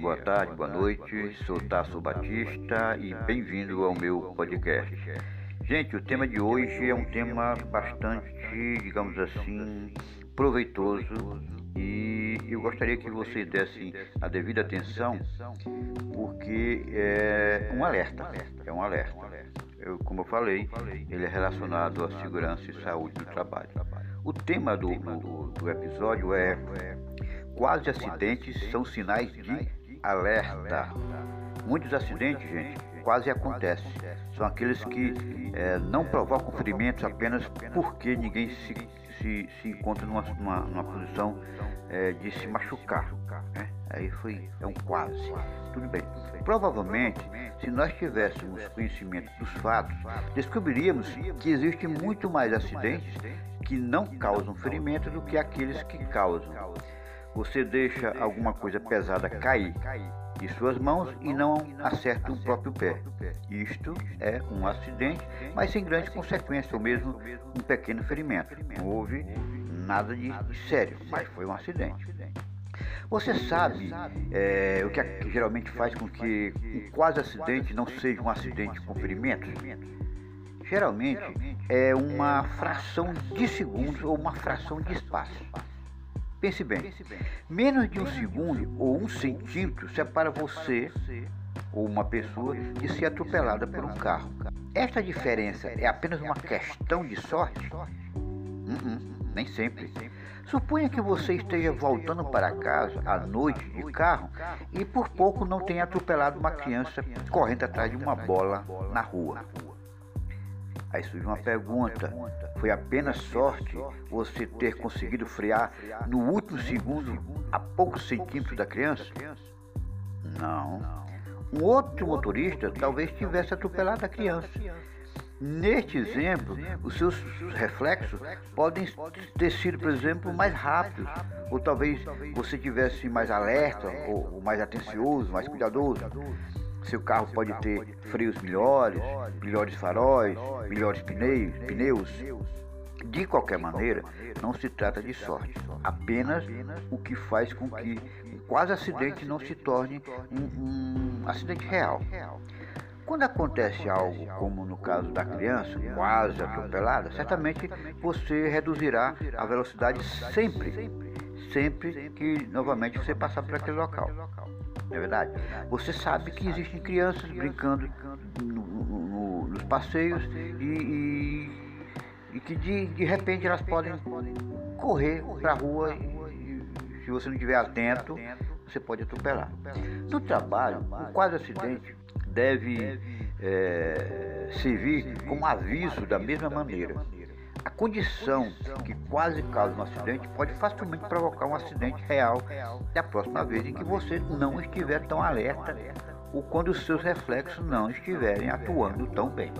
boa tarde, boa noite. Sou Tasso Batista e bem-vindo ao meu podcast. Gente, o tema de hoje é um tema bastante, digamos assim, proveitoso e eu gostaria que vocês dessem a devida atenção porque é um alerta, é um alerta. Eu, como eu falei, ele é relacionado à segurança e saúde do trabalho. O tema do, do, do episódio é quase acidentes são sinais de alerta. Muitos acidentes, gente, quase acontecem. São aqueles que é, não provocam ferimentos apenas porque ninguém se, se, se encontra numa, numa, numa posição é, de se machucar. Né? Aí foi, é um quase. Tudo bem. Provavelmente, se nós tivéssemos conhecimento dos fatos, descobriríamos que existem muito mais acidentes que não causam ferimento do que aqueles que causam. Você deixa alguma coisa pesada cair de suas mãos e não acerta o próprio pé. Isto é um acidente, mas sem grande consequência, ou mesmo um pequeno ferimento. Não houve nada de sério, mas foi um acidente. Você sabe é, o que, geralmente faz com que um quase acidente não seja um acidente com ferimentos? Geralmente é uma fração de segundos ou uma fração de espaço. Pense bem, menos de um segundo ou um centímetro separa você ou uma pessoa de ser atropelada por um carro. Esta diferença é apenas uma questão de sorte? Uh -uh, nem sempre. Suponha que você esteja voltando para casa à noite de carro e por pouco não tenha atropelado uma criança correndo atrás de uma bola na rua. Aí surge uma pergunta: foi apenas sorte você ter conseguido frear no último segundo a poucos centímetros da criança? Não. Um outro motorista talvez tivesse atropelado a criança. Neste exemplo, os seus reflexos podem ter sido, por exemplo, mais rápidos, ou talvez você tivesse mais alerta, ou mais atencioso, mais cuidadoso. Seu carro pode ter freios melhores, melhores faróis, melhores pneus, pneus. De qualquer maneira, não se trata de sorte, apenas o que faz com que um quase acidente não se torne um, um acidente real. Quando acontece algo como no caso da criança, quase atropelada, certamente você reduzirá a velocidade sempre, sempre que novamente você passar por aquele local. Não é verdade? Você sabe que existem crianças brincando no, no, no, nos passeios e, e, e que de, de repente elas podem correr para a rua e se você não estiver atento, você pode atropelar. No trabalho, o quase acidente deve é, servir como aviso da mesma maneira. Condição que quase causa um acidente pode facilmente provocar um acidente real da próxima vez em que você não estiver tão alerta ou quando os seus reflexos não estiverem atuando tão bem.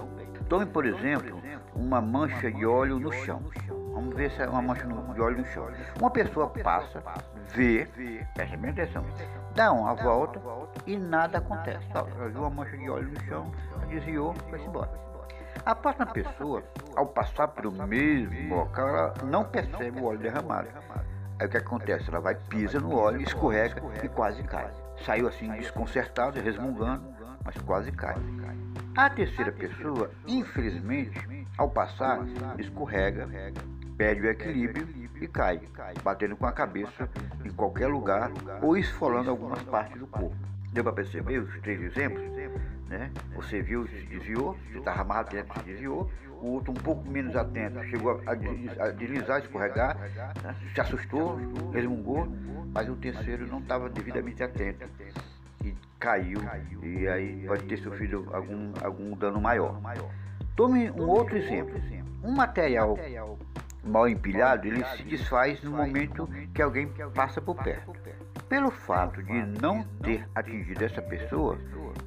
Tome, por exemplo, uma mancha de óleo no chão. Vamos ver se é uma mancha de óleo no chão. Uma pessoa passa, vê, preste bem atenção, dá uma volta e nada acontece. Ela viu uma mancha de óleo no chão, desviou, foi embora. A próxima pessoa, ao passar pelo mesmo local, ela não percebe o óleo derramado. Aí o que acontece? Ela vai, pisa no óleo, escorrega e quase cai. Saiu assim desconcertado, resmungando, mas quase cai. A terceira pessoa, infelizmente, ao passar, escorrega, perde o equilíbrio e cai, batendo com a cabeça em qualquer lugar ou esfolando algumas partes do corpo. Deu para perceber os três exemplos? Né? Você viu, se desviou, você estava mais atento, se desviou. O outro, um pouco menos atento, chegou a, deslizar, escorregar, né? se assustou, resmungou, mas o terceiro não estava devidamente atento e caiu, e aí pode ter sofrido algum, algum dano maior. Tome um outro exemplo. Um material mal empilhado, ele se desfaz no momento que alguém passa por perto. Pelo fato de não ter atingido essa pessoa,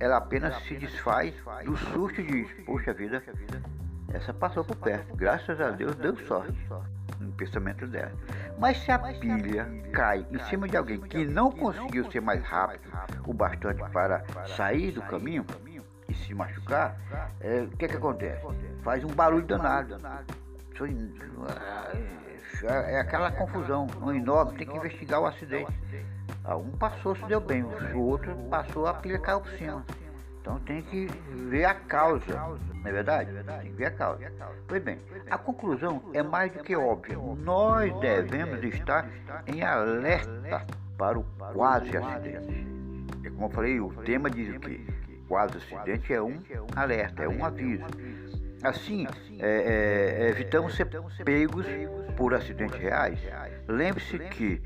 ela apenas se desfaz do susto de, poxa vida, essa passou por perto, graças a Deus deu sorte no pensamento dela. Mas se a pilha cai em cima de alguém que não conseguiu ser mais rápido o bastante para sair do caminho e se machucar, é, o que, que acontece? Faz um barulho danado. É aquela confusão, um enorme, tem que investigar o acidente. Um passou, se deu bem, o outro passou a aplicar por cima. Então tem que ver a causa, não é verdade? Tem que ver a causa. Pois bem, a conclusão é mais do que óbvia. Nós devemos estar em alerta para o quase acidente. É como eu falei, o tema diz o quê? Quase acidente é um alerta, é um aviso. Assim, é, é, evitamos ser pegos por acidentes reais. Lembre-se que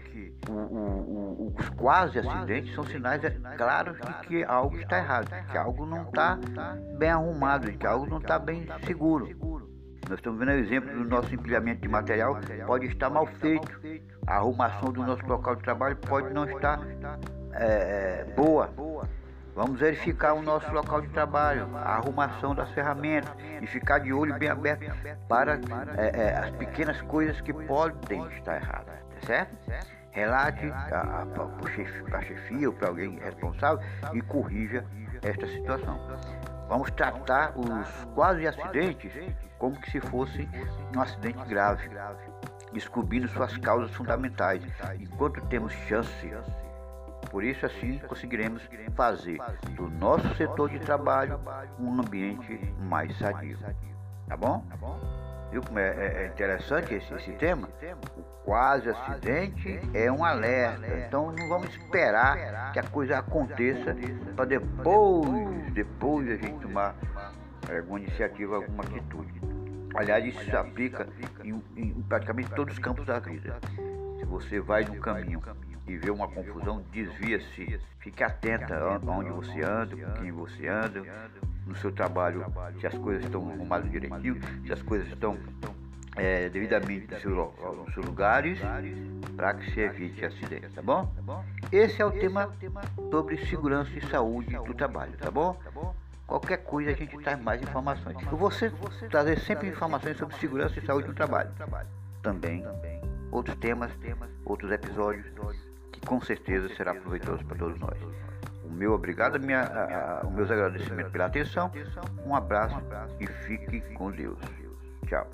o, o, o, os quase acidentes são sinais é, claros de que algo está errado, que algo não está bem arrumado, de que algo não está bem seguro. Nós estamos vendo o exemplo do nosso empilhamento de material pode estar mal feito. A arrumação do nosso local de trabalho pode não estar é, boa. Vamos verificar o nosso local de trabalho, a arrumação das ferramentas e ficar de olho bem aberto para é, é, as pequenas coisas que podem estar erradas, tá certo? Relate para a chefia ou para alguém responsável e corrija esta situação. Vamos tratar os quase acidentes como que se fosse um acidente grave, descobrindo suas causas fundamentais, enquanto temos chance por isso, assim, conseguiremos fazer do nosso setor de trabalho um ambiente mais sadio. Tá bom? Viu como é, é, é interessante esse, esse tema? O quase acidente é um alerta. Então não vamos esperar que a coisa aconteça para depois, depois a gente tomar alguma iniciativa, alguma atitude. Aliás, isso se aplica em, em praticamente todos os campos da vida. Se você vai no caminho e vê uma confusão, desvia-se. Fique atenta aonde você anda, com quem você anda, no seu trabalho, se as coisas estão arrumadas direitinho, se as coisas estão é, devidamente nos seus, seus lugares, para que se evite acidente, tá bom? Esse é o tema sobre segurança e saúde do trabalho, tá bom? Qualquer coisa a gente traz mais informações. Eu vou trazer sempre informações sobre segurança e saúde do trabalho. Também outros temas, outros episódios com certeza será proveitoso para todos nós. O meu obrigado, minha, os meus agradecimentos pela atenção. Um abraço e fique com Deus. Tchau.